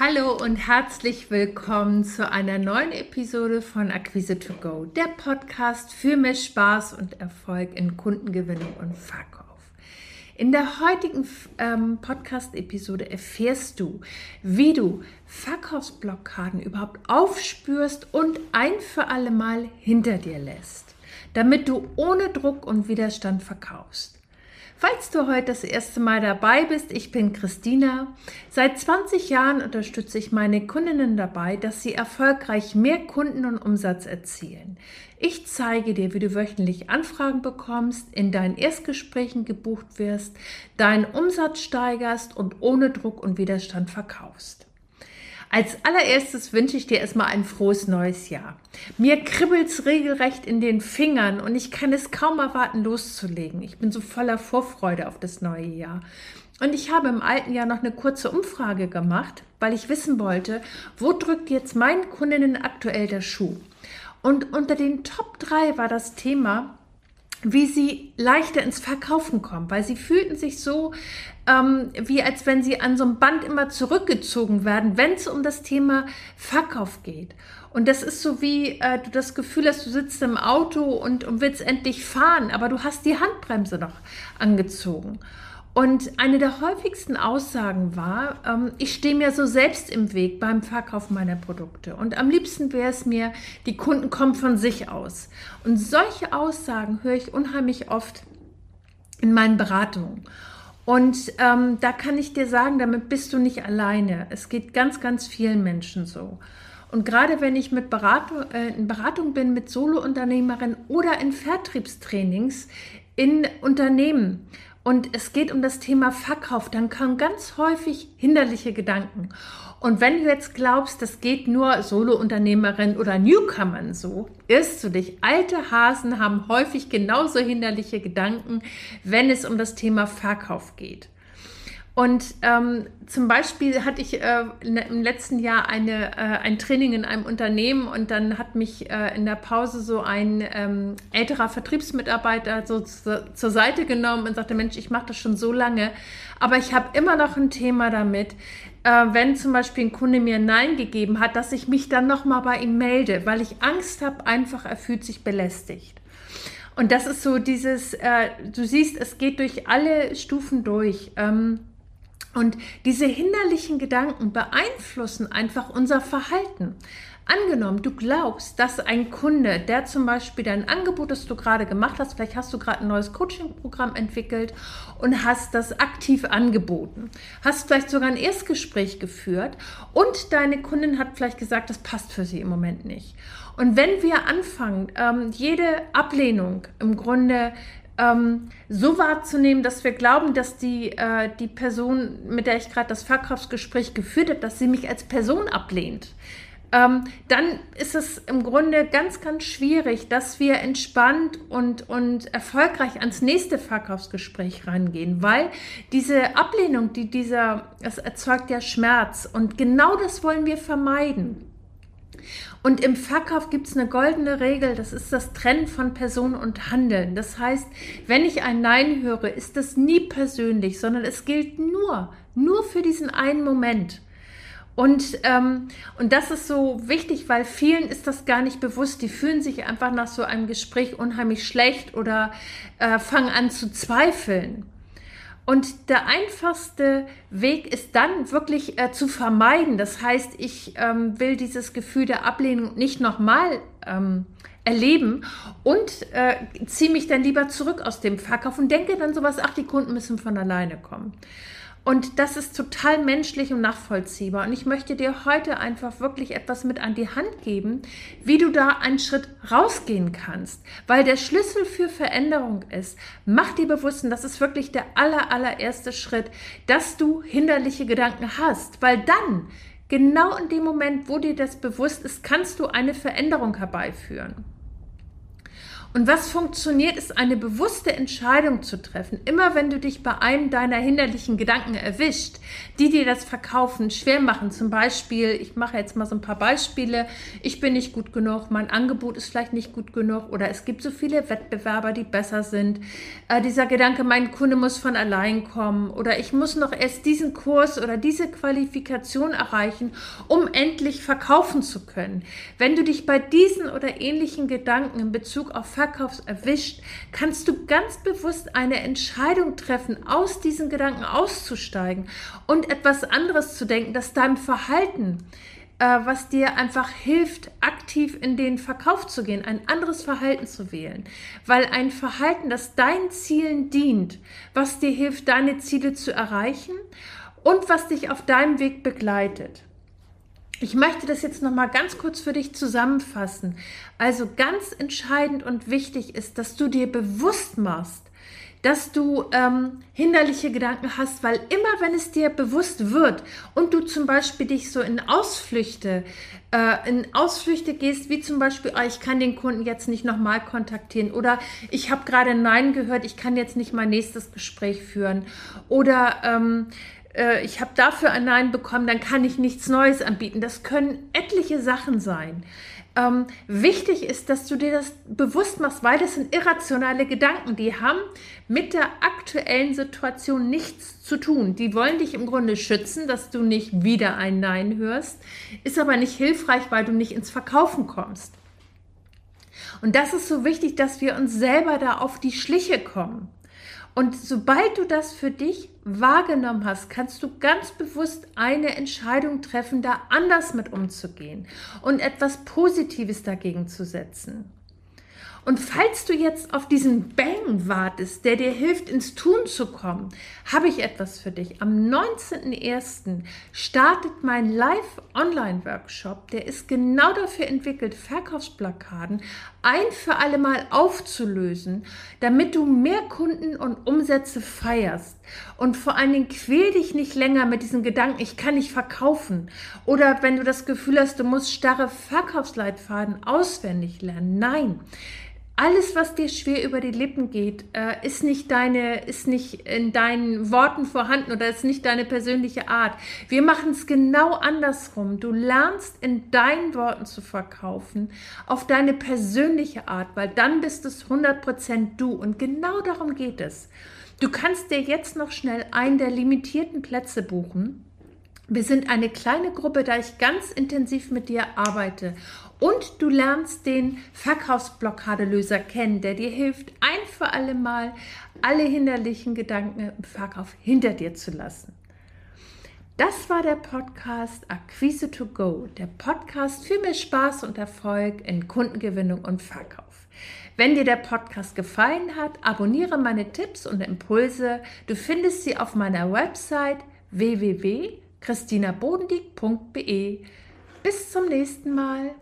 Hallo und herzlich willkommen zu einer neuen Episode von Akquise to Go, der Podcast für mehr Spaß und Erfolg in Kundengewinnung und Verkauf. In der heutigen ähm, Podcast-Episode erfährst du, wie du Verkaufsblockaden überhaupt aufspürst und ein für alle Mal hinter dir lässt, damit du ohne Druck und Widerstand verkaufst. Falls du heute das erste Mal dabei bist, ich bin Christina. Seit 20 Jahren unterstütze ich meine Kundinnen dabei, dass sie erfolgreich mehr Kunden und Umsatz erzielen. Ich zeige dir, wie du wöchentlich Anfragen bekommst, in deinen Erstgesprächen gebucht wirst, deinen Umsatz steigerst und ohne Druck und Widerstand verkaufst. Als allererstes wünsche ich dir erstmal ein frohes neues Jahr. Mir kribbelt es regelrecht in den Fingern und ich kann es kaum erwarten, loszulegen. Ich bin so voller Vorfreude auf das neue Jahr. Und ich habe im alten Jahr noch eine kurze Umfrage gemacht, weil ich wissen wollte, wo drückt jetzt meinen Kundinnen aktuell der Schuh? Und unter den Top 3 war das Thema, wie sie leichter ins Verkaufen kommen, weil sie fühlten sich so, ähm, wie als wenn sie an so einem Band immer zurückgezogen werden, wenn es um das Thema Verkauf geht. Und das ist so wie äh, du das Gefühl hast, du sitzt im Auto und, und willst endlich fahren, aber du hast die Handbremse noch angezogen. Und eine der häufigsten Aussagen war, ähm, ich stehe mir so selbst im Weg beim Verkauf meiner Produkte. Und am liebsten wäre es mir, die Kunden kommen von sich aus. Und solche Aussagen höre ich unheimlich oft in meinen Beratungen. Und ähm, da kann ich dir sagen, damit bist du nicht alleine. Es geht ganz, ganz vielen Menschen so. Und gerade wenn ich mit Beratung, äh, in Beratung bin mit Solounternehmerinnen oder in Vertriebstrainings in Unternehmen und es geht um das Thema Verkauf, dann kommen ganz häufig hinderliche Gedanken. Und wenn du jetzt glaubst, das geht nur Solo-Unternehmerinnen oder Newcomern so, irrst du dich. Alte Hasen haben häufig genauso hinderliche Gedanken, wenn es um das Thema Verkauf geht. Und ähm, zum Beispiel hatte ich äh, im letzten Jahr eine, äh, ein Training in einem Unternehmen und dann hat mich äh, in der Pause so ein ähm, älterer Vertriebsmitarbeiter so zu, zur Seite genommen und sagte, Mensch, ich mache das schon so lange, aber ich habe immer noch ein Thema damit, äh, wenn zum Beispiel ein Kunde mir Nein gegeben hat, dass ich mich dann nochmal bei ihm melde, weil ich Angst habe, einfach er fühlt sich belästigt. Und das ist so dieses, äh, du siehst, es geht durch alle Stufen durch. Ähm, und diese hinderlichen Gedanken beeinflussen einfach unser Verhalten. Angenommen, du glaubst, dass ein Kunde, der zum Beispiel dein Angebot, das du gerade gemacht hast, vielleicht hast du gerade ein neues Coaching-Programm entwickelt und hast das aktiv angeboten, hast vielleicht sogar ein Erstgespräch geführt und deine Kundin hat vielleicht gesagt, das passt für sie im Moment nicht. Und wenn wir anfangen, ähm, jede Ablehnung im Grunde ähm, so wahrzunehmen, dass wir glauben, dass die, äh, die Person, mit der ich gerade das Verkaufsgespräch geführt habe, dass sie mich als Person ablehnt. Ähm, dann ist es im Grunde ganz, ganz schwierig, dass wir entspannt und, und erfolgreich ans nächste Verkaufsgespräch rangehen, weil diese Ablehnung, die dieser, es erzeugt ja Schmerz und genau das wollen wir vermeiden. Und im Verkauf gibt es eine goldene Regel, das ist das Trennen von Person und Handeln. Das heißt, wenn ich ein Nein höre, ist das nie persönlich, sondern es gilt nur, nur für diesen einen Moment. Und, ähm, und das ist so wichtig, weil vielen ist das gar nicht bewusst. Die fühlen sich einfach nach so einem Gespräch unheimlich schlecht oder äh, fangen an zu zweifeln. Und der einfachste Weg ist dann wirklich äh, zu vermeiden. Das heißt, ich ähm, will dieses Gefühl der Ablehnung nicht nochmal ähm, erleben und äh, ziehe mich dann lieber zurück aus dem Verkauf und denke dann sowas, ach, die Kunden müssen von alleine kommen. Und das ist total menschlich und nachvollziehbar. Und ich möchte dir heute einfach wirklich etwas mit an die Hand geben, wie du da einen Schritt rausgehen kannst. Weil der Schlüssel für Veränderung ist, mach dir bewusst, und das ist wirklich der aller, allererste Schritt, dass du hinderliche Gedanken hast. Weil dann, genau in dem Moment, wo dir das bewusst ist, kannst du eine Veränderung herbeiführen. Und was funktioniert, ist eine bewusste Entscheidung zu treffen. Immer wenn du dich bei einem deiner hinderlichen Gedanken erwischt, die dir das Verkaufen schwer machen. Zum Beispiel, ich mache jetzt mal so ein paar Beispiele. Ich bin nicht gut genug, mein Angebot ist vielleicht nicht gut genug oder es gibt so viele Wettbewerber, die besser sind. Äh, dieser Gedanke, mein Kunde muss von allein kommen oder ich muss noch erst diesen Kurs oder diese Qualifikation erreichen, um endlich verkaufen zu können. Wenn du dich bei diesen oder ähnlichen Gedanken in Bezug auf Verkaufs erwischt, kannst du ganz bewusst eine Entscheidung treffen, aus diesen Gedanken auszusteigen und etwas anderes zu denken, das deinem Verhalten, äh, was dir einfach hilft, aktiv in den Verkauf zu gehen, ein anderes Verhalten zu wählen. Weil ein Verhalten, das deinen Zielen dient, was dir hilft, deine Ziele zu erreichen und was dich auf deinem Weg begleitet. Ich möchte das jetzt noch mal ganz kurz für dich zusammenfassen. Also ganz entscheidend und wichtig ist, dass du dir bewusst machst, dass du ähm, hinderliche Gedanken hast, weil immer wenn es dir bewusst wird und du zum Beispiel dich so in Ausflüchte, äh, in Ausflüchte gehst, wie zum Beispiel, oh, ich kann den Kunden jetzt nicht nochmal kontaktieren oder ich habe gerade Nein gehört, ich kann jetzt nicht mein nächstes Gespräch führen oder ähm, äh, ich habe dafür ein Nein bekommen, dann kann ich nichts Neues anbieten. Das können etliche Sachen sein. Ähm, wichtig ist, dass du dir das bewusst machst, weil das sind irrationale Gedanken, die haben mit der aktuellen Situation nichts zu tun. Die wollen dich im Grunde schützen, dass du nicht wieder ein Nein hörst, ist aber nicht hilfreich, weil du nicht ins Verkaufen kommst. Und das ist so wichtig, dass wir uns selber da auf die Schliche kommen. Und sobald du das für dich wahrgenommen hast, kannst du ganz bewusst eine Entscheidung treffen, da anders mit umzugehen und etwas Positives dagegen zu setzen. Und falls du jetzt auf diesen Bang wartest, der dir hilft, ins Tun zu kommen, habe ich etwas für dich. Am 19.01. startet mein Live-Online-Workshop. Der ist genau dafür entwickelt, Verkaufsblockaden ein für alle Mal aufzulösen, damit du mehr Kunden und Umsätze feierst. Und vor allen Dingen quäl dich nicht länger mit diesen Gedanken, ich kann nicht verkaufen. Oder wenn du das Gefühl hast, du musst starre Verkaufsleitfaden auswendig lernen. Nein alles, was dir schwer über die Lippen geht, äh, ist nicht deine, ist nicht in deinen Worten vorhanden oder ist nicht deine persönliche Art. Wir machen es genau andersrum. Du lernst in deinen Worten zu verkaufen, auf deine persönliche Art, weil dann bist es 100% du. Und genau darum geht es. Du kannst dir jetzt noch schnell einen der limitierten Plätze buchen. Wir sind eine kleine Gruppe, da ich ganz intensiv mit dir arbeite und du lernst den Verkaufsblockadelöser kennen, der dir hilft, ein für alle Mal alle hinderlichen Gedanken im Verkauf hinter dir zu lassen. Das war der Podcast Akquise to Go, der Podcast für mehr Spaß und Erfolg in Kundengewinnung und Verkauf. Wenn dir der Podcast gefallen hat, abonniere meine Tipps und Impulse. Du findest sie auf meiner Website www.christinabodendieck.de. Bis zum nächsten Mal.